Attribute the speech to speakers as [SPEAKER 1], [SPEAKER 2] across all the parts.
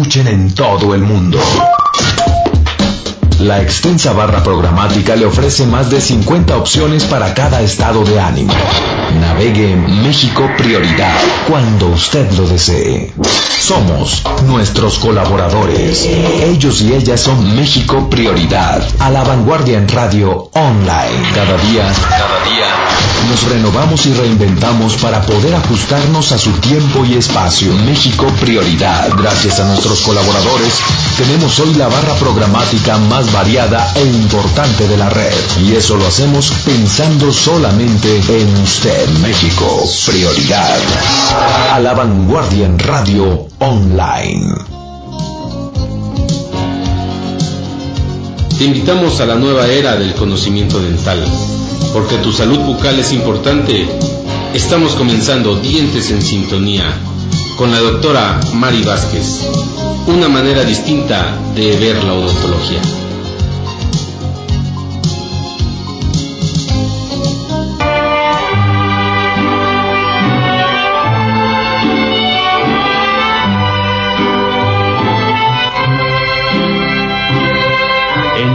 [SPEAKER 1] escuchen en todo el mundo. La extensa barra programática le ofrece más de 50 opciones para cada estado de ánimo. Navegue en México Prioridad cuando usted lo desee. Somos nuestros colaboradores. Ellos y ellas son México Prioridad. A la vanguardia en radio online. Cada día, cada día nos renovamos y reinventamos para poder ajustarnos a su tiempo y espacio. México Prioridad. Gracias a nuestros colaboradores, tenemos hoy la barra programática más variada e importante de la red. Y eso lo hacemos pensando solamente en usted. México Prioridad. A la vanguardia en radio online.
[SPEAKER 2] Te invitamos a la nueva era del conocimiento dental porque tu salud bucal es importante, estamos comenzando Dientes en Sintonía con la doctora Mari Vázquez, una manera distinta de ver la odontología.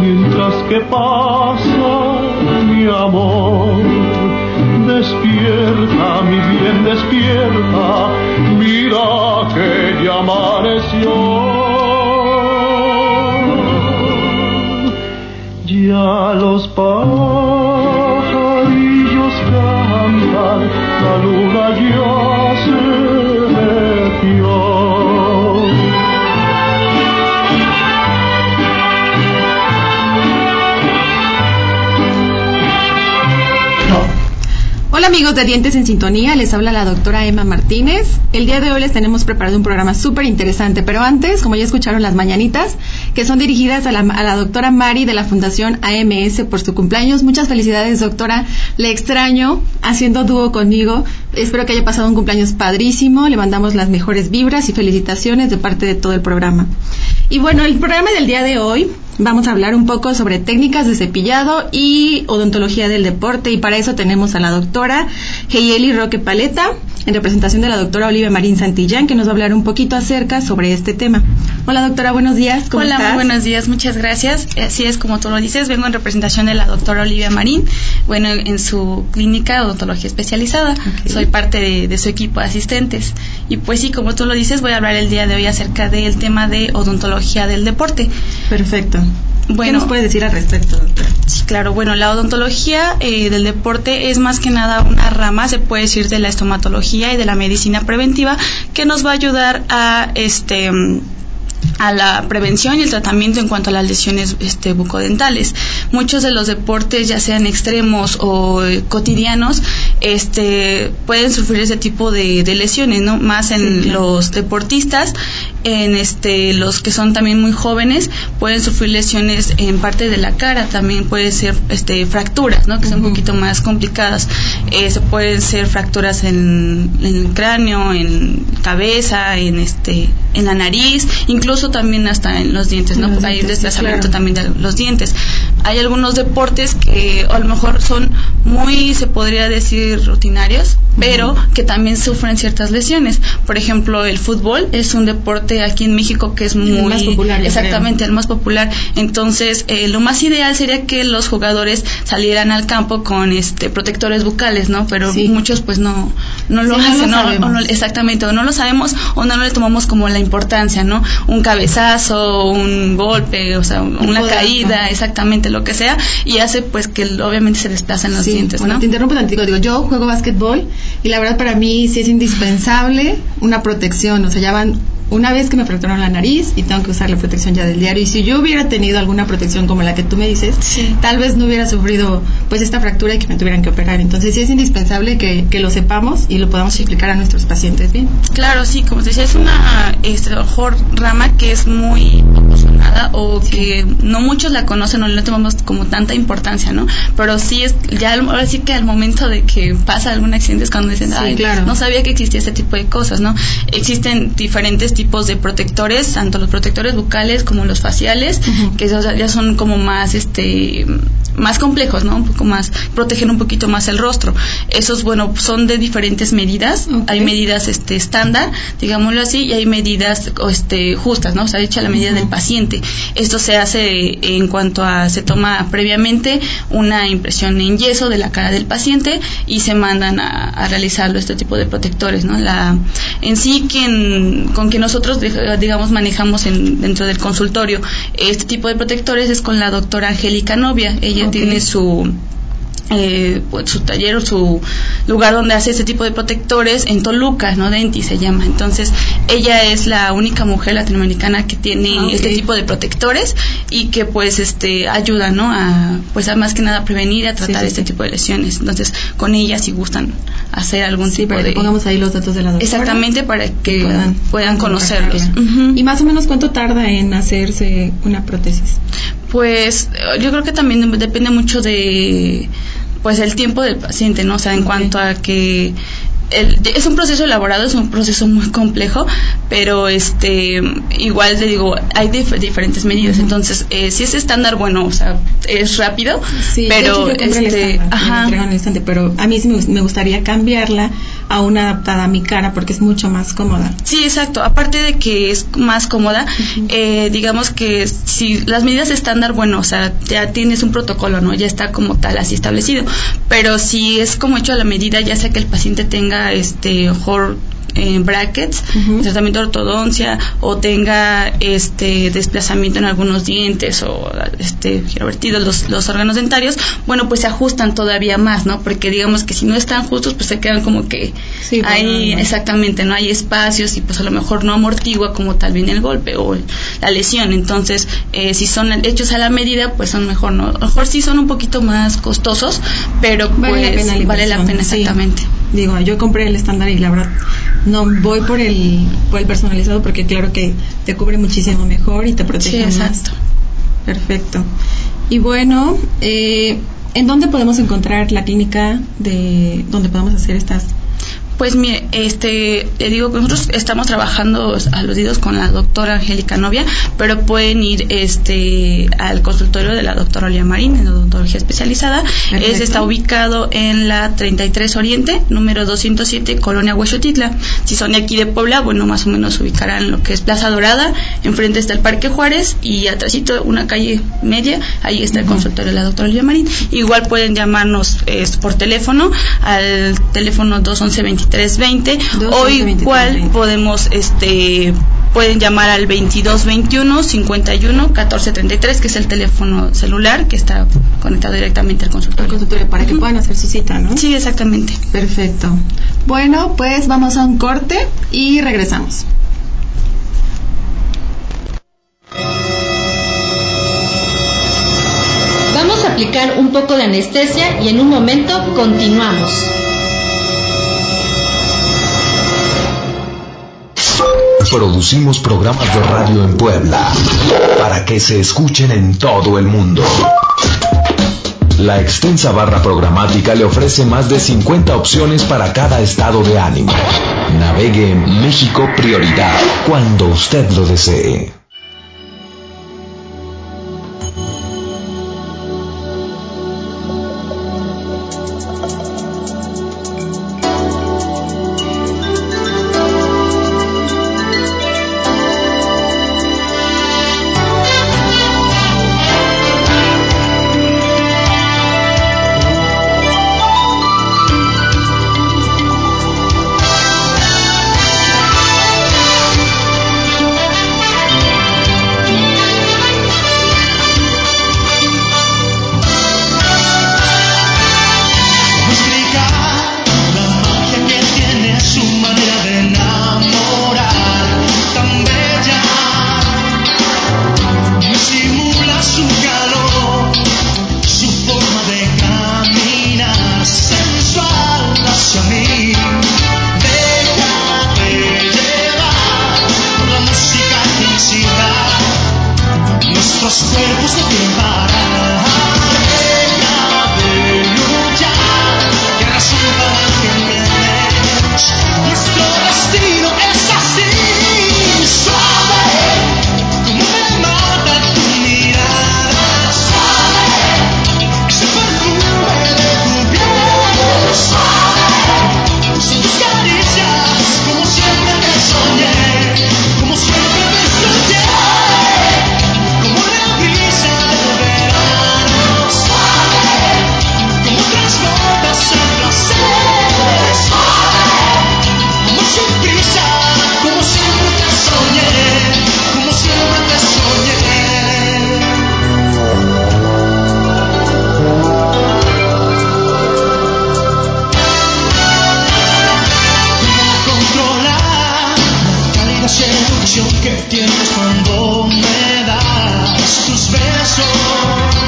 [SPEAKER 3] mientras que pasa mi amor. Despierta, mi bien, despierta, mira que ya amaneció. Ya los
[SPEAKER 4] amigos de Dientes en Sintonía, les habla la doctora Emma Martínez. El día de hoy les tenemos preparado un programa súper interesante, pero antes, como ya escucharon las mañanitas, que son dirigidas a la, a la, doctora Mari de la Fundación AMS por su cumpleaños. Muchas felicidades doctora, le extraño haciendo dúo conmigo. Espero que haya pasado un cumpleaños padrísimo, le mandamos las mejores vibras y felicitaciones de parte de todo el programa. Y bueno, el programa del día de hoy vamos a hablar un poco sobre técnicas de cepillado y odontología del deporte y para eso tenemos a la doctora Heyeli Roque Paleta en representación de la doctora Olivia Marín Santillán que nos va a hablar un poquito acerca sobre este tema. Hola doctora, buenos días.
[SPEAKER 5] ¿cómo Hola,
[SPEAKER 4] estás?
[SPEAKER 5] muy buenos días, muchas gracias. Así es como tú lo dices, vengo en representación de la doctora Olivia Marín, bueno, en su clínica de odontología especializada. Okay. Soy parte de, de su equipo de asistentes. Y pues sí, como tú lo dices, voy a hablar el día de hoy acerca del tema de odontología del deporte.
[SPEAKER 4] Perfecto. Bueno, ¿Qué nos puede decir al respecto, doctora?
[SPEAKER 5] Sí, claro. Bueno, la odontología eh, del deporte es más que nada una rama, se puede decir, de la estomatología y de la medicina preventiva que nos va a ayudar a este a la prevención y el tratamiento en cuanto a las lesiones este, bucodentales. Muchos de los deportes, ya sean extremos o eh, cotidianos, este, pueden sufrir ese tipo de, de lesiones, ¿no? Más en sí, claro. los deportistas, en este, los que son también muy jóvenes, pueden sufrir lesiones en parte de la cara, también puede ser este, fracturas, ¿no? Que son uh -huh. un poquito más complicadas. Eh, se pueden ser fracturas en, en el cráneo, en cabeza, en este, en la nariz, incluso también hasta en los dientes, ¿no? Porque hay un desplazamiento claro. también de los dientes. Hay algunos deportes que a lo mejor son muy, se podría decir, rutinarios, pero que también sufren ciertas lesiones. Por ejemplo, el fútbol es un deporte aquí en México que es muy...
[SPEAKER 4] más popular,
[SPEAKER 5] Exactamente, el más popular. Entonces, eh, lo más ideal sería que los jugadores salieran al campo con este protectores bucales, ¿no? Pero muchos pues no, no lo hacen, no, exactamente, o no lo sabemos o no le tomamos como la importancia, ¿no? Un cabezazo, un golpe, o sea, una caída, exactamente, lo que sea, y hace pues que obviamente se desplacen los dientes,
[SPEAKER 4] ¿no? Te interrumpo tantito, digo, yo juego básquetbol y la verdad para mí sí es indispensable una protección, o sea, ya van una vez que me fracturaron la nariz y tengo que usar la protección ya del diario. Y si yo hubiera tenido alguna protección como la que tú me dices tal vez no hubiera sufrido pues esta fractura y que me tuvieran que operar. Entonces sí es indispensable que, que lo sepamos y lo podamos explicar a nuestros pacientes bien.
[SPEAKER 5] Claro sí como te decía es una este, mejor rama que es muy o que no muchos la conocen o no le tomamos como tanta importancia no pero sí es ya ahora sí que al momento de que pasa algún accidente es cuando dicen ay claro. no sabía que existía ese tipo de cosas no existen diferentes tipos de protectores, tanto los protectores bucales como los faciales, que ya son como más este más complejos, ¿no? Un poco más protegen un poquito más el rostro. Esos bueno, son de diferentes medidas. Hay medidas este estándar, digámoslo así, y hay medidas este justas, ¿no? O sea, hecha la medida del paciente. Esto se hace en cuanto a se toma previamente una impresión en yeso de la cara del paciente y se mandan a, a realizarlo este tipo de protectores, ¿no? La en sí quien con quien nosotros, digamos, manejamos en, dentro del consultorio este tipo de protectores es con la doctora Angélica Novia. Ella tiene su eh, pues, su taller o su lugar donde hace este tipo de protectores en Toluca, ¿no? Denti se llama. Entonces, ella es la única mujer latinoamericana que tiene ah, este tipo de protectores y que pues este ayuda, ¿no? A pues a más que nada prevenir y a tratar este tipo de lesiones. Entonces, con ella si gustan hacer algún tipo
[SPEAKER 4] para
[SPEAKER 5] de
[SPEAKER 4] que pongamos ahí los datos de la doctora.
[SPEAKER 5] Exactamente para que puedan, puedan conocerlos.
[SPEAKER 4] Y más o menos cuánto tarda en hacerse una prótesis?
[SPEAKER 5] Pues yo creo que también depende mucho de pues el tiempo del paciente, ¿no? O sea, en cuanto a que es un proceso elaborado, es un proceso muy complejo, pero este igual le digo, hay diferentes medidas. Entonces, eh, si es estándar, bueno, o sea, es rápido, sí, pero este,
[SPEAKER 4] ajá. pero a mí sí me gustaría cambiarla a una adaptada a mi cara porque es mucho más cómoda.
[SPEAKER 5] Sí, exacto. Aparte de que es más cómoda, eh, digamos que si las medidas estándar, bueno, o sea, ya tienes un protocolo, ¿no? Ya está como tal así establecido. Pero si es como hecho a la medida, ya sea que el paciente tenga este mejor en brackets, tratamiento de ortodoncia o tenga este desplazamiento en algunos dientes o este girovertidos los, los órganos dentarios, bueno, pues se ajustan todavía más, ¿no? Porque digamos que si no están justos, pues se quedan como que hay exactamente, no hay espacios y pues a lo mejor no amortigua como tal bien el golpe o la lesión. Entonces, eh, si son hechos a la medida, pues son mejor, ¿no? A lo mejor sí son un poquito más costosos, pero vale la pues vale la pena exactamente.
[SPEAKER 4] Digo, yo compré el estándar y la verdad no voy por el, por el personalizado porque claro que te cubre muchísimo mejor y te protege más. Perfecto. Y bueno, eh, ¿en dónde podemos encontrar la clínica de donde podemos hacer estas
[SPEAKER 5] pues mire, este, le digo que nosotros estamos trabajando aludidos con la doctora Angélica Novia, pero pueden ir este al consultorio de la doctora Olia Marín, en odontología especializada. Es, está ubicado en la 33 Oriente, número 207, Colonia Huechotitla. Si son de aquí de Puebla, bueno, más o menos ubicarán lo que es Plaza Dorada, enfrente está el Parque Juárez y atrásito una calle media, ahí está el consultorio de la doctora Olia Marín. Igual pueden llamarnos por teléfono al teléfono 211 23 2320 o igual podemos este pueden llamar al 2221 51 1433 que es el teléfono celular que está conectado directamente al consultorio.
[SPEAKER 4] para que puedan hacer su cita, ¿no?
[SPEAKER 5] Sí, exactamente.
[SPEAKER 4] Perfecto. Bueno, pues vamos a un corte y regresamos.
[SPEAKER 6] Vamos a aplicar un poco de anestesia y en un momento continuamos.
[SPEAKER 1] Producimos programas de radio en Puebla para que se escuchen en todo el mundo. La extensa barra programática le ofrece más de 50 opciones para cada estado de ánimo. Navegue en México Prioridad cuando usted lo desee. sensación que tienes cuando me das tus besos.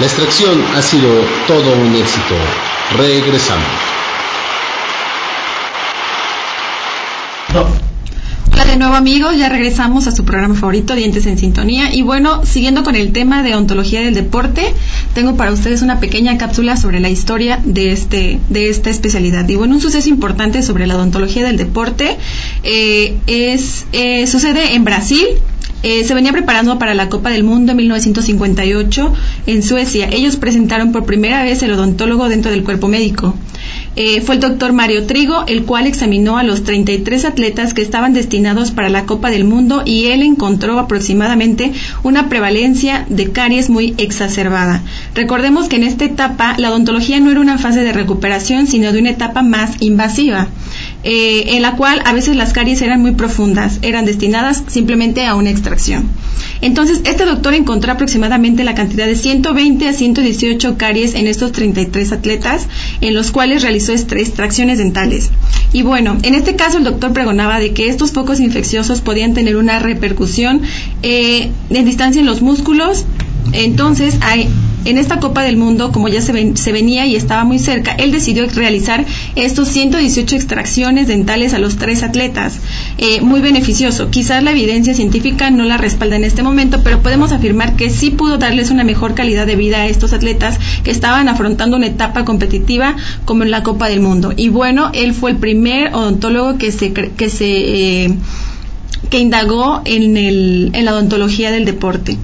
[SPEAKER 2] La extracción ha sido todo un éxito. Regresamos.
[SPEAKER 4] Hola de nuevo amigos, ya regresamos a su programa favorito, Dientes en Sintonía. Y bueno, siguiendo con el tema de ontología del deporte, tengo para ustedes una pequeña cápsula sobre la historia de, este, de esta especialidad. Y bueno, un suceso importante sobre la odontología del deporte eh, es, eh, sucede en Brasil, eh, se venía preparando para la Copa del Mundo en 1958 en Suecia. Ellos presentaron por primera vez el odontólogo dentro del cuerpo médico. Eh, fue el doctor Mario Trigo, el cual examinó a los 33 atletas que estaban destinados para la Copa del Mundo y él encontró aproximadamente una prevalencia de caries muy exacerbada. Recordemos que en esta etapa la odontología no era una fase de recuperación, sino de una etapa más invasiva. Eh, en la cual a veces las caries eran muy profundas, eran destinadas simplemente a una extracción. Entonces, este doctor encontró aproximadamente la cantidad de 120 a 118 caries en estos 33 atletas, en los cuales realizó extracciones dentales. Y bueno, en este caso el doctor pregonaba de que estos focos infecciosos podían tener una repercusión eh, en distancia en los músculos. Entonces, hay, en esta Copa del Mundo, como ya se, ven, se, venía y estaba muy cerca, él decidió realizar estos 118 extracciones dentales a los tres atletas. Eh, muy beneficioso. Quizás la evidencia científica no la respalda en este momento, pero podemos afirmar que sí pudo darles una mejor calidad de vida a estos atletas que estaban afrontando una etapa competitiva como en la Copa del Mundo. Y bueno, él fue el primer odontólogo que se, que se eh, que indagó en, el, en la odontología del deporte.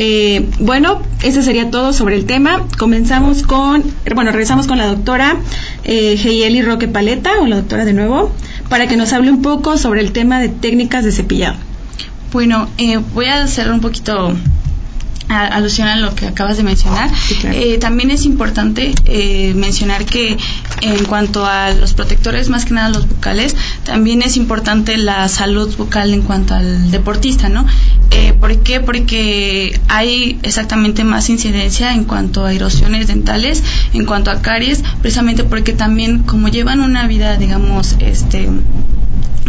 [SPEAKER 4] Eh, bueno, eso sería todo sobre el tema. Comenzamos con, bueno, regresamos con la doctora eh, Roque Paleta, o la doctora de nuevo, para que nos hable un poco sobre el tema de técnicas de cepillado.
[SPEAKER 5] Bueno, eh, voy a hacer un poquito alusión a lo que acabas de mencionar. Sí, claro. eh, también es importante eh, mencionar que en cuanto a los protectores, más que nada los bucales, también es importante la salud bucal en cuanto al deportista, ¿no? Eh, ¿Por qué? Porque hay exactamente más incidencia en cuanto a erosiones dentales, en cuanto a caries, precisamente porque también como llevan una vida, digamos, este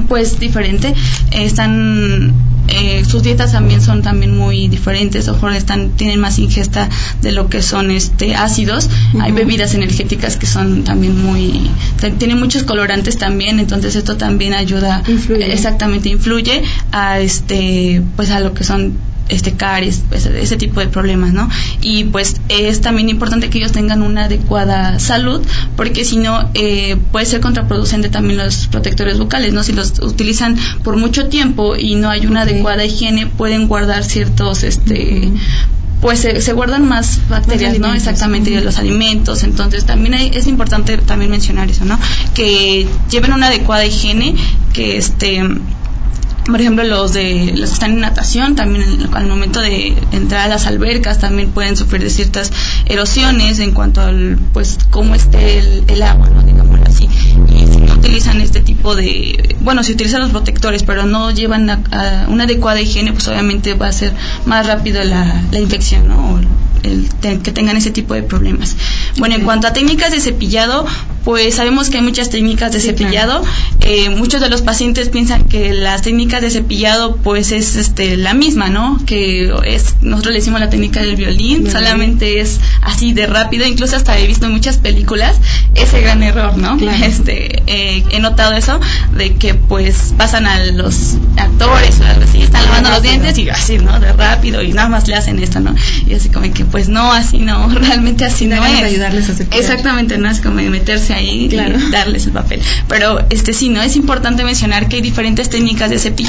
[SPEAKER 5] pues diferente, están eh, sus dietas también son también muy diferentes, ojo, están tienen más ingesta de lo que son este ácidos. Uh -huh. Hay bebidas energéticas que son también muy tienen muchos colorantes también, entonces esto también ayuda
[SPEAKER 4] influye.
[SPEAKER 5] exactamente influye a este pues a lo que son este caries, ese, ese, tipo de problemas, ¿no? Y pues es también importante que ellos tengan una adecuada salud, porque si no eh, puede ser contraproducente también los protectores bucales, ¿no? Si los utilizan por mucho tiempo y no hay una adecuada higiene, pueden guardar ciertos, este, uh -huh pues se, se, guardan más bacterias, ¿no? Exactamente, de los alimentos. Entonces también hay, es importante también mencionar eso, ¿no? Que lleven una adecuada higiene, que este por ejemplo los de los que están en natación también al momento de entrar a las albercas también pueden sufrir de ciertas erosiones en cuanto al pues cómo esté el, el agua no digámoslo así. Y si no utilizan este tipo de bueno si utilizan los protectores pero no llevan a, a una adecuada higiene pues obviamente va a ser más rápido la, la infección no o el, que tengan ese tipo de problemas. Bueno en cuanto a técnicas de cepillado pues sabemos que hay muchas técnicas de sí, cepillado. Claro. eh, muchos de los pacientes piensan que las técnicas de cepillado pues es este la misma no que es nosotros le decimos la técnica del violín Bien. solamente es así de rápido incluso hasta he visto en muchas películas ese gran error no
[SPEAKER 4] claro.
[SPEAKER 5] este eh, he notado eso de que pues pasan a los actores o algo así están lavando los dientes y así no de rápido y nada más le hacen esto no y así como que pues no así no realmente así
[SPEAKER 4] sí,
[SPEAKER 5] no es.
[SPEAKER 4] ayudarles a cepillar.
[SPEAKER 5] exactamente no es como meterse ahí y darles el papel. Pero este sí, no es importante mencionar que hay diferentes técnicas de cepillado,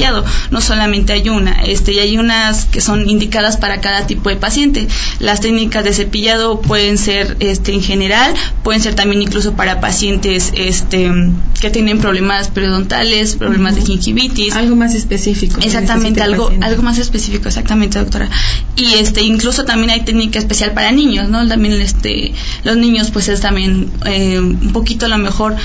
[SPEAKER 5] no solamente hay una, este y hay unas que son indicadas para cada tipo de paciente. Las técnicas de cepillado pueden ser este en general, pueden ser también incluso para pacientes este que tienen problemas periodontales, problemas de gingivitis,
[SPEAKER 4] algo más específico.
[SPEAKER 5] Exactamente, algo algo más específico, exactamente, doctora. Y este incluso también hay técnica especial para niños, ¿no? También este los niños pues es también eh, un poquito a lo mejor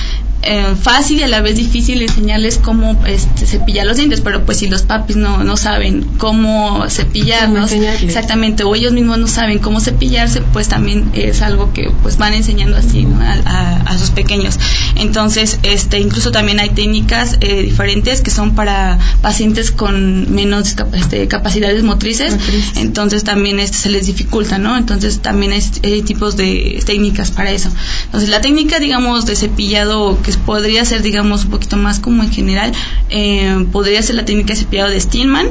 [SPEAKER 5] eh, fácil y a la vez difícil enseñarles cómo este, cepillar los dientes, pero pues si los papis no, no saben cómo cepillarnos, exactamente, o ellos mismos no saben cómo cepillarse, pues también es algo que pues van enseñando así a, sus pequeños. Entonces, este, incluso también hay técnicas eh, diferentes que son para pacientes con menos este, capacidades motrices, entonces también este, se les dificulta, ¿no? Entonces también hay tipos de técnicas para eso. Entonces la técnica, digamos, de cepillado que podría ser, digamos, un poquito más como en general, eh, podría ser la técnica de cepillado de Stillman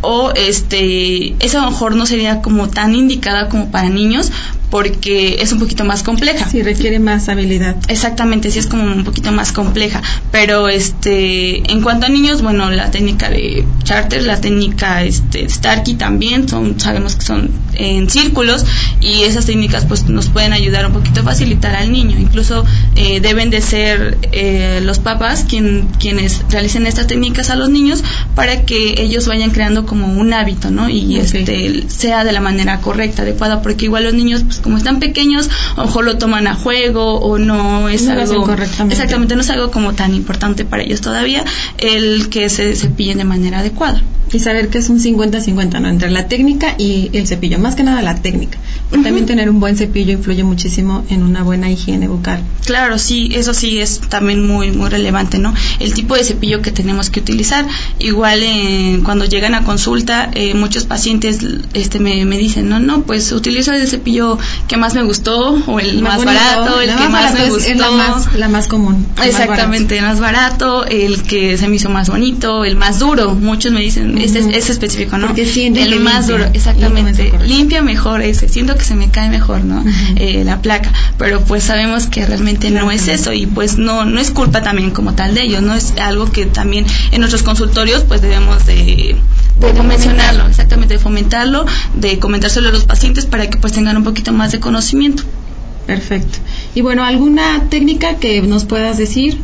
[SPEAKER 5] o este, esa a lo mejor no sería como tan indicada como para niños porque es un poquito más compleja.
[SPEAKER 4] Sí, requiere más habilidad.
[SPEAKER 5] Exactamente, sí es como un poquito más compleja. Pero este, en cuanto a niños, bueno, la técnica de Charter, la técnica este, Starkey también, son, sabemos que son en círculos y esas técnicas pues nos pueden ayudar un poquito a facilitar al niño. Incluso eh, deben de ser eh, los papás quien, quienes realicen estas técnicas a los niños para que ellos vayan creando como un hábito, ¿no? Y este sea de la manera correcta, adecuada, porque igual los niños pues, como están pequeños, a lo mejor lo toman a juego o no es algo exactamente no es algo como tan importante para ellos todavía el que se cepillen de manera adecuada
[SPEAKER 4] y saber que es un 50-50, ¿no? Entre la técnica y el cepillo, más que nada la técnica. Y también tener un buen cepillo influye muchísimo en una buena higiene bucal.
[SPEAKER 5] Claro, sí, eso sí es también muy muy relevante, ¿no? El tipo de cepillo que tenemos que utilizar. Igual eh, cuando llegan a consulta, eh, muchos pacientes este me, me, dicen, no, no, pues utilizo el cepillo que más me gustó o el más, barato, el que más, me gustó.
[SPEAKER 4] la más, la más común.
[SPEAKER 5] Exactamente, el más barato, el que se me hizo más bonito, el más duro. Muchos me dicen, ese es, específico, ¿no?
[SPEAKER 4] Porque
[SPEAKER 5] el más duro, exactamente. Limpia mejor ese, siento que se me cae mejor, ¿no? Eh, la placa, pero pues sabemos que realmente no es eso y pues no no es culpa también como tal de ellos, no es algo que también en nuestros consultorios pues debemos de de mencionarlo, exactamente, de fomentarlo, de comentárselo a los pacientes para que pues tengan un poquito más de conocimiento.
[SPEAKER 4] Perfecto. Y bueno, ¿alguna técnica que nos puedas decir?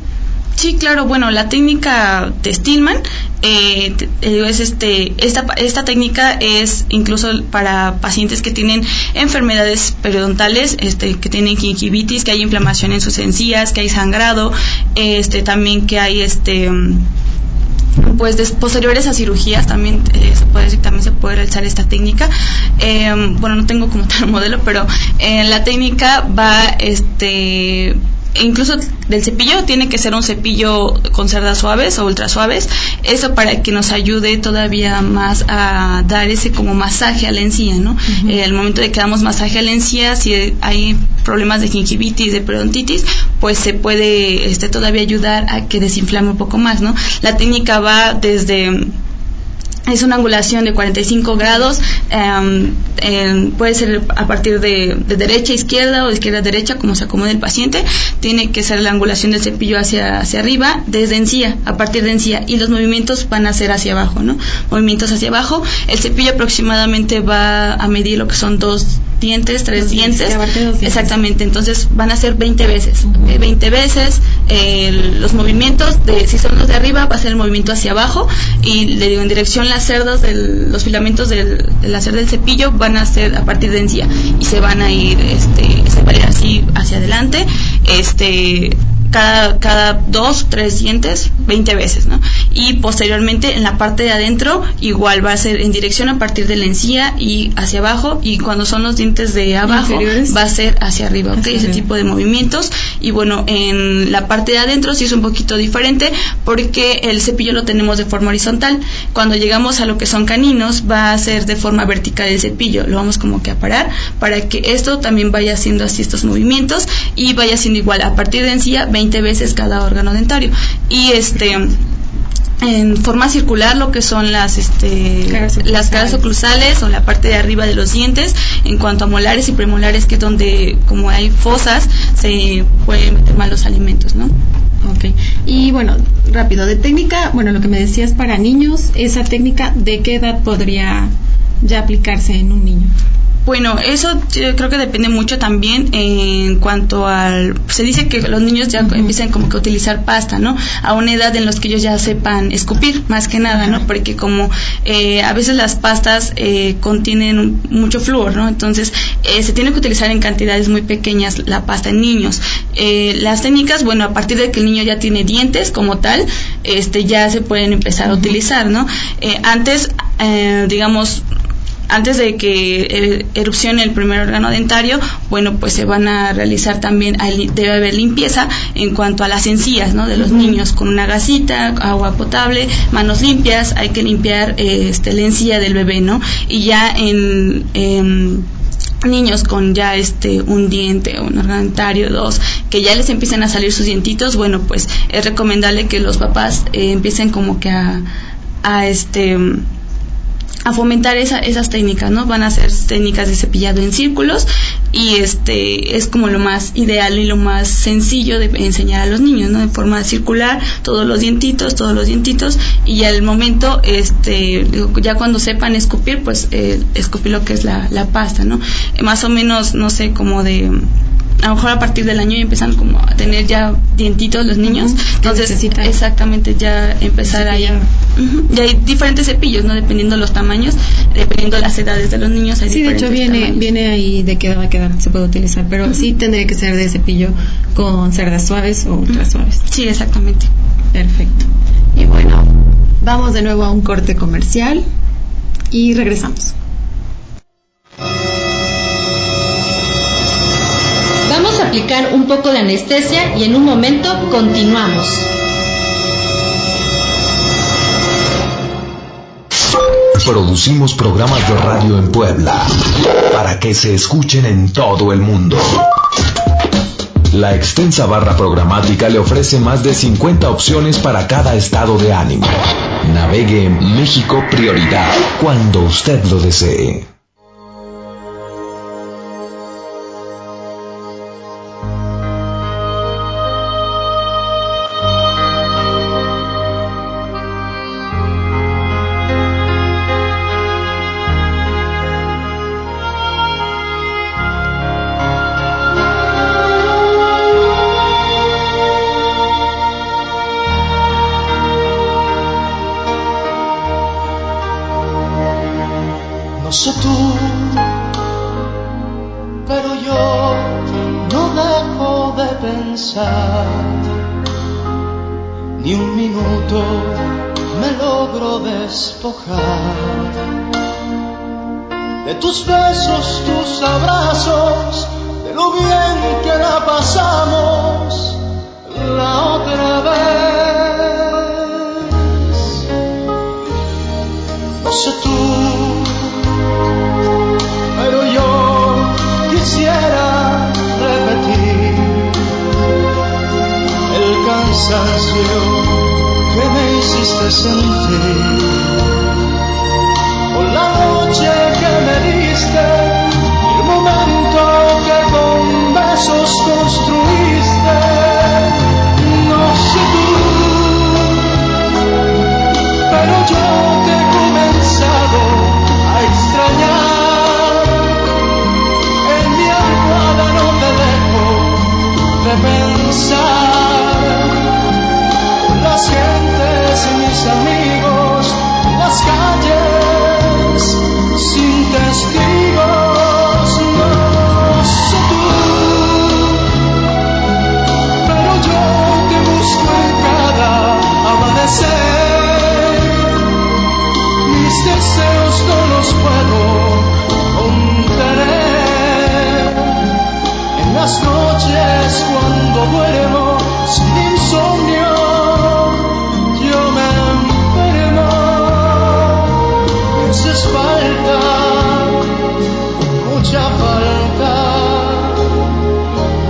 [SPEAKER 5] Sí, claro, bueno, la técnica de Stillman eh, es este, esta, esta técnica es incluso para pacientes que tienen enfermedades periodontales, este, que tienen gingivitis, que hay inflamación en sus encías, que hay sangrado, este, también que hay este pues posteriores a cirugías también eh, se puede decir también se puede realizar esta técnica. Em, bueno no tengo como tal modelo pero en la técnica va este incluso del cepillo tiene que ser un cepillo con cerdas suaves o ultra suaves. Eso para que nos ayude todavía más a dar ese como masaje a la encía no eh, al momento de que damos masaje a la encía si hay problemas de gingivitis de periodontitis pues se puede este todavía ayudar a que desinflame un poco más no la técnica va desde es una angulación de 45 grados, em, puede ser a partir de, derecha a izquierda o de izquierda a derecha, como se acomode el paciente. Tiene que ser la angulación del cepillo hacia, hacia arriba, desde encía, a partir de encía, y los movimientos van a ser hacia abajo, ¿no? Movimientos hacia abajo. El cepillo aproximadamente va a medir lo que son dos dientes, tres dientes. Exactamente, entonces van a ser 20 veces. 20 veces los movimientos, de, si son los de arriba, va a ser el movimiento hacia abajo y le digo en dirección las cerdas, del, los filamentos del, la cerda del cepillo van a ser a partir de encía y se van a ir, este, se van a ir así hacia adelante, este, cada, cada dos, tres dientes, 20 veces, ¿no? Y posteriormente en la parte de adentro igual va a ser en dirección a partir de la encía y hacia abajo y cuando son los dientes de abajo va a ser hacia arriba, ¿ok? Ese tipo de movimientos y bueno, en la parte de adentro sí es un poquito diferente porque el cepillo lo tenemos de forma horizontal. Cuando llegamos a lo que son caninos va a ser de forma vertical el cepillo, lo vamos como que a parar para que esto también vaya haciendo así estos movimientos y vaya siendo igual a partir de encía 20 veces cada órgano dentario. Y este en forma circular lo que son las este
[SPEAKER 4] Caras
[SPEAKER 5] las caras oclusales o la parte de arriba de los dientes en cuanto a molares y premolares que es donde como hay fosas se pueden meter mal los alimentos no
[SPEAKER 4] Ok. Y bueno, rápido, de técnica, bueno, lo que me decías para niños, esa técnica, ¿de qué edad podría ya aplicarse en un niño?
[SPEAKER 5] Bueno, eso yo creo que depende mucho también en cuanto al... Se dice que los niños ya empiezan como que a utilizar pasta, ¿no? A una edad en los que ellos ya sepan escupir, más que nada, ¿no? Porque como eh, a veces las pastas eh, contienen mucho flúor, ¿no? Entonces eh, se tiene que utilizar en cantidades muy pequeñas la pasta en niños. Eh, las técnicas, bueno, a partir de que el niño ya tiene dientes como tal, este ya se pueden empezar a utilizar, ¿no? Eh, antes, eh, digamos, antes de que eh, erupcione el primer órgano dentario, bueno, pues se van a realizar también, debe haber limpieza en cuanto a las encías, ¿no? De los niños con una gasita, agua potable, manos limpias, hay que limpiar eh, este, la encía del bebé, ¿no? Y ya en... em, niños con ya este un diente un órgano dentario dos que ya les empiezan a salir sus dientitos bueno pues es recomendable que los papás eh, empiecen como que a, a este a fomentar esa- esas técnicas, ¿no? Van a ser técnicas de cepillado en círculos y este es como lo más ideal y lo más sencillo de enseñar a los niños, ¿no? De forma circular, todos los dientitos, todos los dientitos y al momento, este, ya cuando sepan escupir, pues eh, escupir lo que es la, la pasta, ¿no? Más o menos, no sé, como de a lo mejor a partir del año ya empiezan como a tener ya dientitos los niños, entonces
[SPEAKER 4] necesitan
[SPEAKER 5] exactamente ya empezar ahí. Ujú, Y hay diferentes cepillos, ¿no? Dependiendo los tamaños, dependiendo las edades de los niños. Hay
[SPEAKER 4] Sí, de hecho viene
[SPEAKER 5] tamaños.
[SPEAKER 4] viene ahí de qué edad va a quedar, se puede utilizar, pero sí tendría que ser de cepillo con cerdas suaves o ultra suaves.
[SPEAKER 5] Sí, exactamente.
[SPEAKER 4] Perfecto. Y bueno, vamos de nuevo a un corte comercial y regresamos.
[SPEAKER 6] Aplicar un poco de anestesia y en un momento continuamos.
[SPEAKER 1] Producimos programas de radio en Puebla para que se escuchen en todo el mundo. La extensa barra programática le ofrece más de 50 opciones para cada estado de ánimo. Navegue en México Prioridad cuando usted lo desee.
[SPEAKER 7] De tus besos, tus abrazos, de lo bien que la pasamos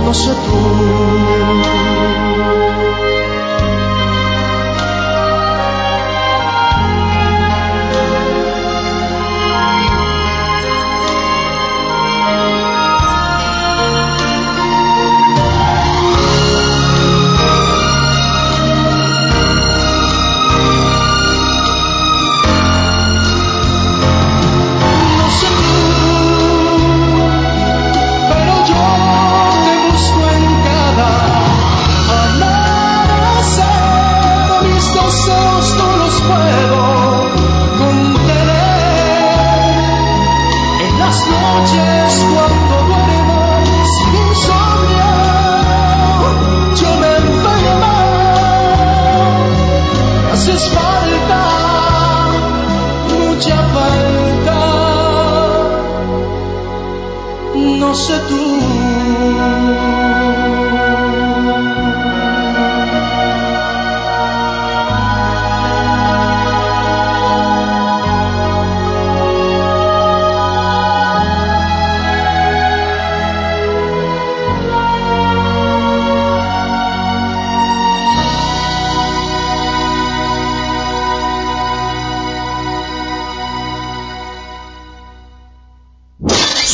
[SPEAKER 7] no sé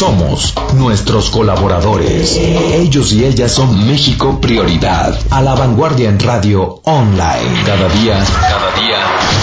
[SPEAKER 1] Somos nuestros colaboradores. Ellos y ellas son México Prioridad. A la vanguardia en radio online. Cada día, cada día,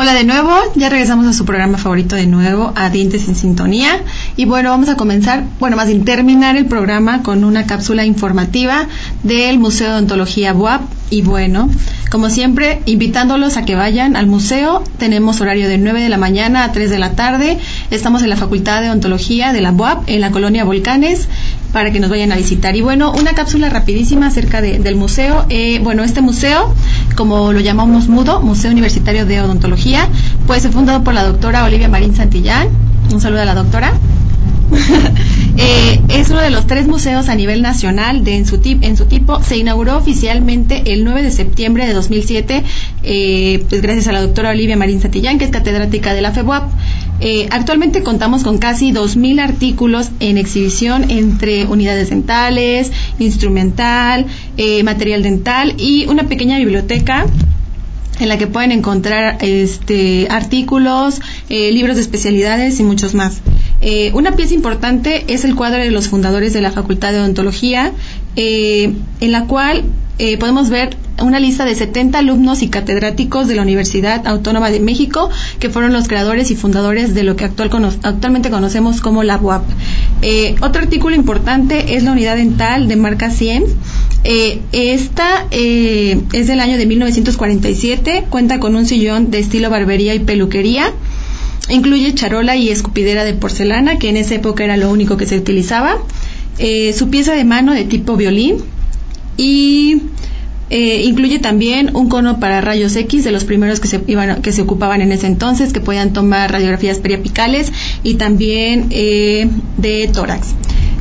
[SPEAKER 4] Hola de nuevo, ya regresamos a su programa favorito de nuevo, a Dientes en Sintonía. Y bueno, vamos a comenzar, bueno, más bien terminar el programa con una cápsula informativa del Museo de Ontología BUAP. Y bueno, como siempre, invitándolos a que vayan al museo. Tenemos horario de 9 de la mañana a 3 de la tarde. Estamos en la Facultad de Ontología de la BUAP, en la colonia Volcanes para que nos vayan a visitar. Y bueno, una cápsula rapidísima acerca de, del museo. Eh, bueno, este museo, como lo llamamos MUDO, Museo Universitario de Odontología, pues fue fundado por la doctora Olivia Marín Santillán. Un saludo a la doctora. eh, es uno de los tres museos a nivel nacional de en su, tip, en su tipo. Se inauguró oficialmente el 9 de septiembre de 2007, eh, pues gracias a la doctora Olivia Marín Santillán, que es catedrática de la FEBUAP. Eh, actualmente contamos con casi 2.000 artículos en exhibición entre unidades dentales, instrumental, eh, material dental y una pequeña biblioteca en la que pueden encontrar este, artículos, eh, libros de especialidades y muchos más. Eh, una pieza importante es el cuadro de los fundadores de la Facultad de Odontología, eh, en la cual eh, podemos ver una lista de 70 alumnos y catedráticos de la Universidad Autónoma de México, que fueron los creadores y fundadores de lo que actual cono actualmente conocemos como la UAP. Eh, otro artículo importante es la unidad dental de marca Siemens. Eh, esta eh, es del año de 1947, cuenta con un sillón de estilo barbería y peluquería. Incluye charola y escupidera de porcelana, que en esa época era lo único que se utilizaba. Eh, su pieza de mano de tipo violín y eh, incluye también un cono para rayos X de los primeros que se, iban, que se ocupaban en ese entonces, que podían tomar radiografías periapicales y también eh, de tórax.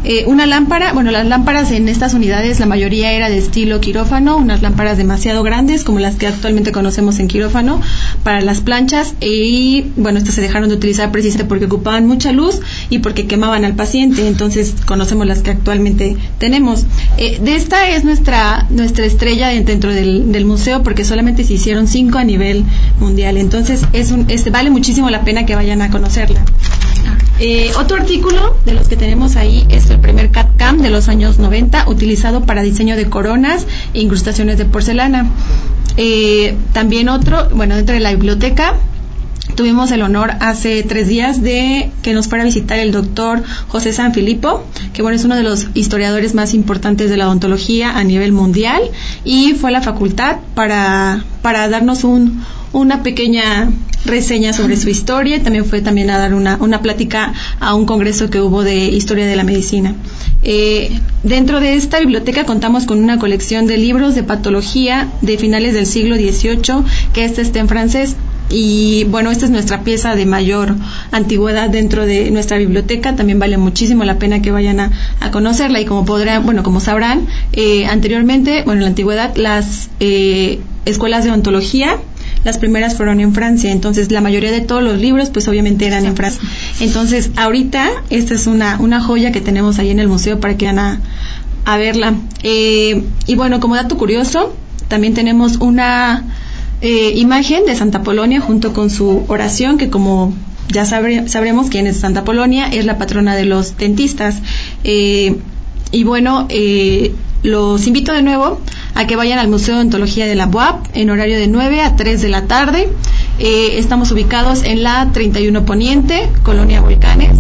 [SPEAKER 4] Eh, una lámpara, bueno, las lámparas en estas unidades, la mayoría era de estilo quirófano, unas lámparas demasiado grandes, como las que actualmente conocemos en quirófano, para las planchas, y bueno, estas se dejaron de utilizar precisamente porque ocupaban mucha luz y porque quemaban al paciente, entonces conocemos las que actualmente tenemos. Eh, de esta es nuestra, nuestra estrella dentro del, museo, porque solamente se hicieron cinco a nivel mundial, entonces es un, vale muchísimo la pena que vayan a conocerla. Eh, otro artículo de los que tenemos ahí es el primer CAD-CAM de los años 90, utilizado para diseño de coronas e incrustaciones de porcelana. Eh, también otro, bueno, dentro de la biblioteca tuvimos el honor hace tres días de que nos fuera a visitar el doctor José Sanfilippo, que bueno, es uno de los historiadores más importantes de la odontología a nivel mundial y fue a la facultad para, para darnos un, una pequeña reseña sobre su historia y también fue también a dar una, una plática a un congreso que hubo de historia de la medicina. Eh, dentro de esta biblioteca contamos con una colección de libros de patología de finales del siglo XVIII, que este está en francés. Y bueno, esta es nuestra pieza de mayor antigüedad dentro de nuestra biblioteca. También vale muchísimo la pena que vayan a, a conocerla. Y como podrán, bueno, como sabrán, eh, anteriormente, bueno, en la antigüedad, las eh, escuelas de ontología las primeras fueron en Francia, entonces la mayoría de todos los libros pues obviamente eran en Francia. Entonces ahorita esta es una, una joya que tenemos ahí en el museo para que vayan a, a verla. Eh, y bueno, como dato curioso, también tenemos una eh, imagen de Santa Polonia junto con su oración que como ya sabre, sabremos quién es Santa Polonia, es la patrona de los dentistas. Eh, y bueno, eh, los invito de nuevo a que vayan al Museo de Ontología de la UAP en horario de 9 a 3 de la tarde. Eh, estamos ubicados en la 31 Poniente, Colonia Volcanes.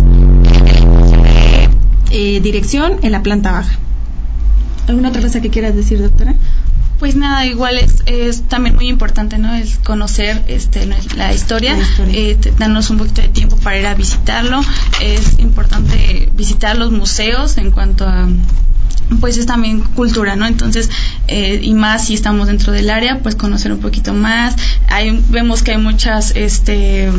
[SPEAKER 4] dirección en la planta baja. ¿Alguna otra cosa que quieras decir, doctora?
[SPEAKER 5] Pues nada, igual es, es también muy importante, ¿no? Es conocer este, la historia, eh, darnos un poquito de tiempo para ir a visitarlo. Es importante visitar los museos en cuanto a pues es también cultura, ¿no? Entonces, eh, y más si estamos dentro del área, pues conocer un poquito más. Hay, vemos que hay muchas, este,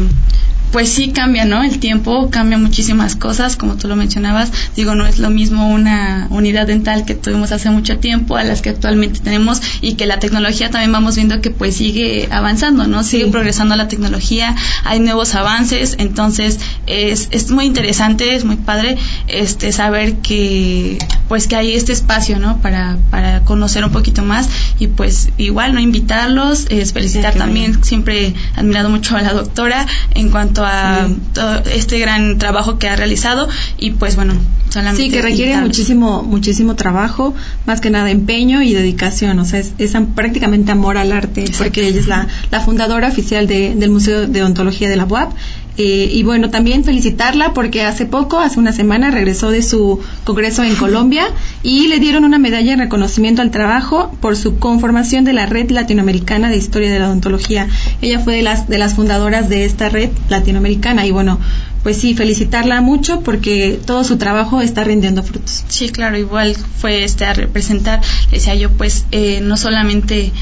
[SPEAKER 5] pues sí cambia, ¿no? El tiempo cambia muchísimas cosas, como tú lo mencionabas. Digo, no es lo mismo una unidad dental que tuvimos hace mucho tiempo a las que actualmente tenemos y que la tecnología también vamos viendo que pues sigue avanzando, ¿no? Sigue progresando la tecnología, hay nuevos avances, entonces es, es muy interesante, es muy padre este saber que pues que hay este espacio, ¿no? Para, para conocer un poquito más y pues igual, ¿no? Invitarlos, es felicitar también, siempre he admirado mucho a la doctora en cuanto a todo este gran trabajo que ha realizado y pues bueno,
[SPEAKER 4] solamente Sí, que requiere muchísimo muchísimo trabajo, más que nada empeño y dedicación, o sea, es, prácticamente amor al arte, porque ella es la, la fundadora oficial del Museo de Ontología de la UAP eh, y bueno, también felicitarla porque hace poco, hace una semana, regresó de su congreso en Colombia y le dieron una medalla de reconocimiento al trabajo por su conformación de la Red Latinoamericana de Historia de la Odontología. Ella fue de las, de las fundadoras de esta red latinoamericana y bueno, pues sí, felicitarla mucho porque todo su trabajo está rindiendo frutos.
[SPEAKER 5] Sí, claro, igual fue este a representar, decía yo, pues eh, no solamente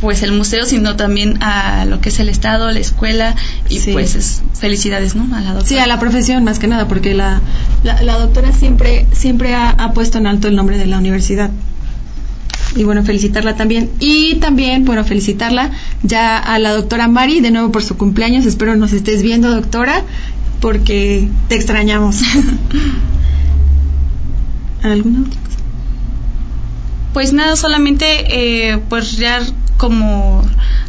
[SPEAKER 5] pues el museo, sino también a lo que es el Estado, la escuela y pues felicidades, ¿no?
[SPEAKER 4] A la doctora. Sí, a la profesión más que nada, porque la, la, doctora siempre, siempre ha, puesto en alto el nombre de la universidad. Y bueno, felicitarla también. Y también, bueno, felicitarla ya a la doctora Mari, de nuevo por su cumpleaños. Espero nos estés viendo, doctora, porque te extrañamos.
[SPEAKER 5] ¿Alguna otra cosa? Pues nada, solamente eh, pues ya como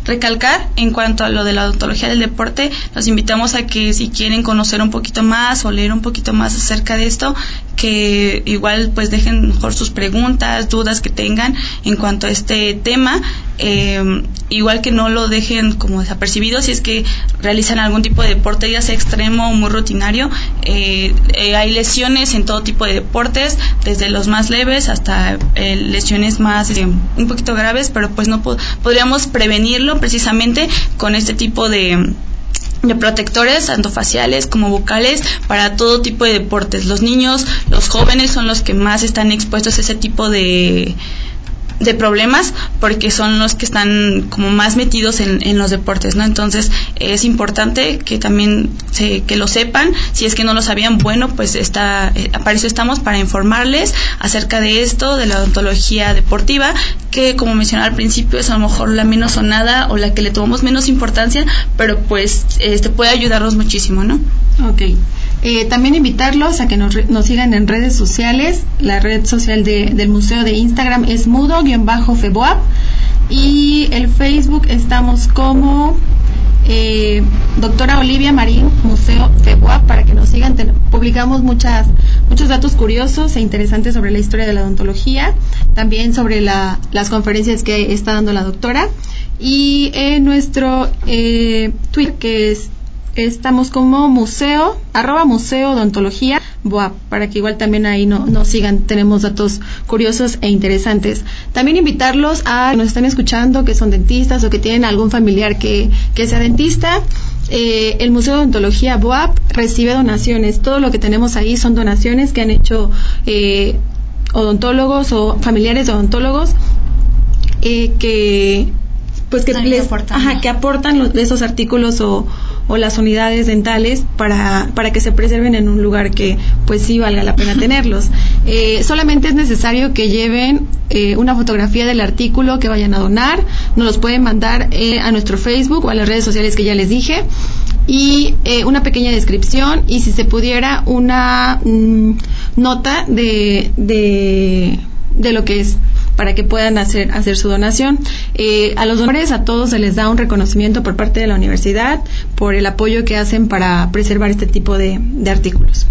[SPEAKER 5] recalcar en cuanto a lo de la odontología del deporte, los invitamos a que si quieren conocer un poquito más o leer un poquito más acerca de esto, que igual pues dejen mejor sus preguntas, dudas que tengan en cuanto a este tema, eh, igual que no lo dejen como desapercibido si es que realizan algún tipo de deporte, ya sea extremo o muy rutinario. Eh, eh, hay lesiones en todo tipo de deportes, desde los más leves hasta lesiones más un poquito graves, pero pues no podríamos prevenirlo precisamente con este tipo de de protectores, tanto faciales como bucales, para todo tipo de deportes. Los niños, los jóvenes son los que más están expuestos a ese tipo de, de problemas porque son los que están como más metidos en, en los deportes, ¿no? Entonces es importante que también se, que lo sepan, si es que no lo sabían, bueno, pues está, eh, para eso estamos, para informarles acerca de esto, de la odontología deportiva, que como mencionaba al principio es a lo mejor la menos sonada o la que le tomamos menos importancia, pero pues este puede ayudarnos muchísimo, ¿no?
[SPEAKER 4] Ok. Eh, también invitarlos a que nos, sigan en redes sociales. La red social del museo de Instagram es mudo-feboap y el Facebook estamos como eh, doctora Olivia Marín, Museo Feboap, para que nos sigan. publicamos muchas, muchos datos curiosos e interesantes sobre la historia de la odontología, también sobre las conferencias que está dando la doctora. Y en nuestro eh, Twitter, que es estamos como museo, arroba museo odontología, boa, para que igual también ahí no, nos sigan, tenemos datos curiosos e interesantes. También invitarlos a que nos están escuchando, que son dentistas o que tienen algún familiar que, que sea dentista. Eh, el Museo de Odontología BOAP recibe donaciones. Todo lo que tenemos ahí son donaciones que han hecho eh, odontólogos o familiares de odontólogos eh, que pues que les ajá, que aportan esos artículos o, o las unidades dentales para, para que se preserven en un lugar que pues sí valga la pena tenerlos. Eh, solamente es necesario que lleven eh, una fotografía del artículo que vayan a donar, nos los pueden mandar eh, a nuestro Facebook o a las redes sociales que ya les dije y una pequeña descripción y si se pudiera una mm, nota de, de, de lo que es para que puedan hacer, hacer su donación. Eh, a los donadores, a todos se les da un reconocimiento por parte de la universidad por el apoyo que hacen para preservar este tipo de, artículos.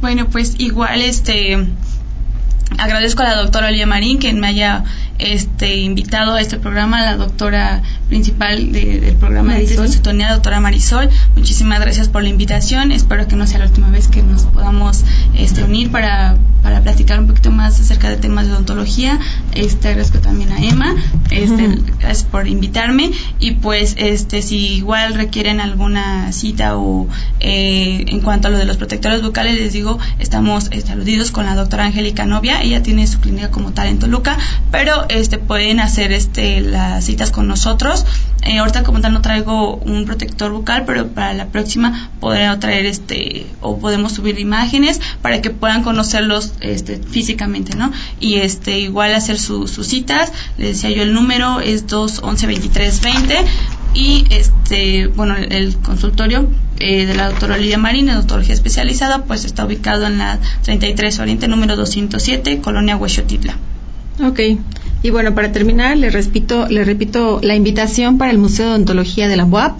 [SPEAKER 5] Bueno, pues igual este agradezco a la doctora Olia Marín que me haya este invitado a este programa, la doctora principal del programa
[SPEAKER 4] Marisol.
[SPEAKER 5] de Sintonía, la doctora Marisol. Muchísimas gracias por la invitación. Espero que no sea la última vez que nos podamos este, unir para, para platicar un poquito más acerca de temas de odontología. Este, agradezco también a Emma. Este,
[SPEAKER 4] Ujú.
[SPEAKER 5] Gracias por invitarme. Y pues, este, si igual requieren alguna cita o eh, en cuanto a lo de los protectores bucales, les digo, estamos este, aludidos con la doctora Angélica Novia. Ella tiene su clínica como tal en Toluca, pero este, pueden hacer este, las citas con nosotros. Eh, ahorita como tal no traigo un protector bucal, pero para la próxima podré traer este o podemos subir imágenes para que puedan conocerlos este, físicamente, ¿no? Y este igual hacer su- sus citas. Les decía yo el número es 211 23 20 y este bueno el, consultorio eh, de la doctora Lidia Marín, odontología especializada, pues está ubicado en la 33 Oriente número 207, Colonia Huexotitla.
[SPEAKER 4] Ok. Y bueno, para terminar, le repito, le repito la invitación para el Museo de Odontología de la UAP.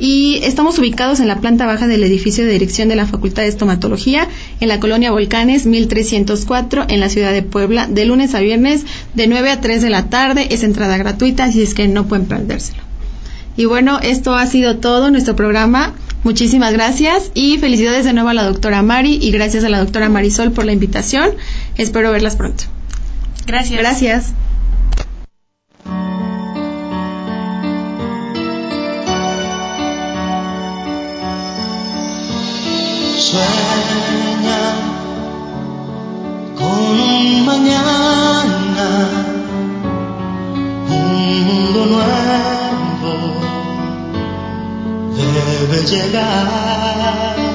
[SPEAKER 4] Y estamos ubicados en la planta baja del edificio de dirección de la Facultad de Estomatología, en la colonia Volcanes 1304, en la ciudad de Puebla, de lunes a viernes, de 9 a 3 de la tarde. Es entrada gratuita, así es que no pueden perdérselo. Y bueno, esto ha sido todo nuestro programa. Muchísimas gracias y felicidades de nuevo a la doctora Mari y gracias a la doctora Marisol por la invitación. Espero verlas pronto.
[SPEAKER 5] Gracias.
[SPEAKER 4] Gracias.
[SPEAKER 7] Sueña con un mañana, un mundo nuevo debe llegar.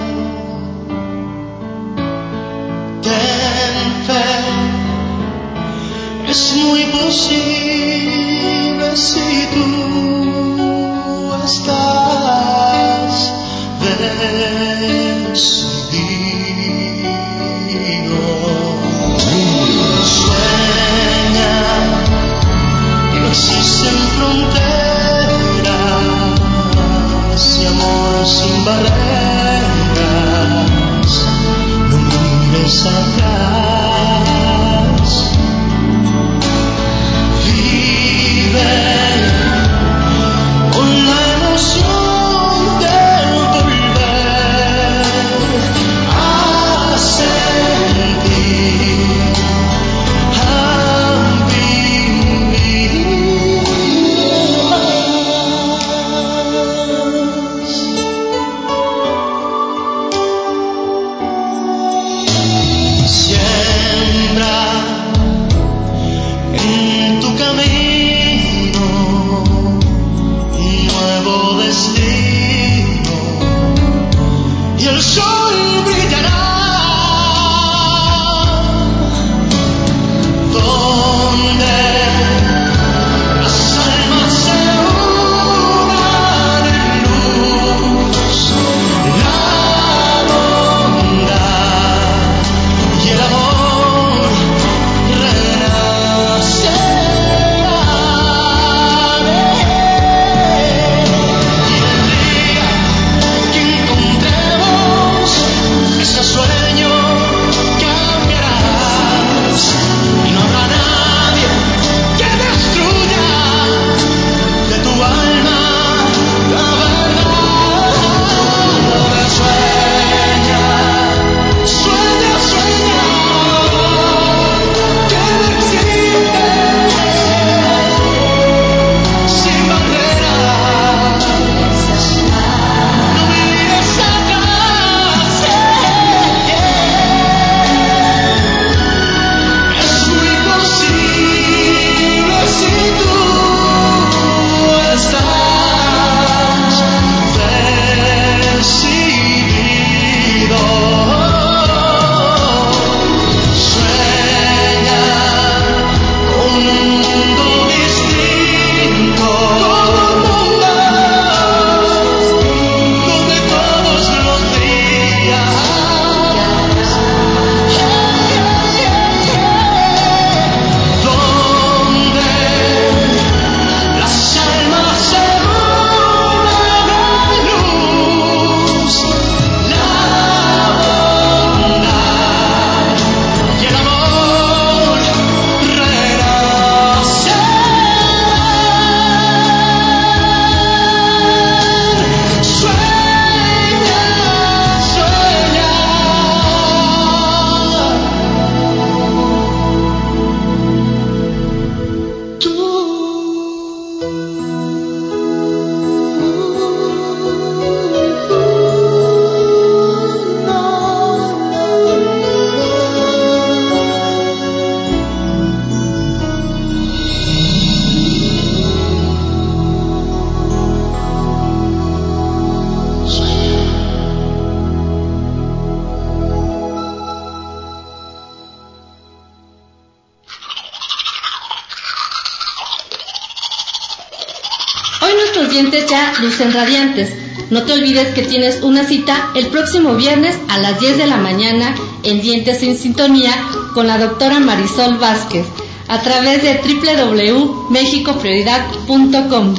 [SPEAKER 6] Lucen radiantes. No te olvides que tienes una cita el próximo viernes a las 10 de la mañana en Dientes en Sintonía con la doctora Marisol Vázquez a través de www.mexicoprioridad.com.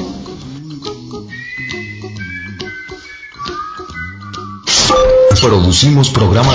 [SPEAKER 1] Producimos programas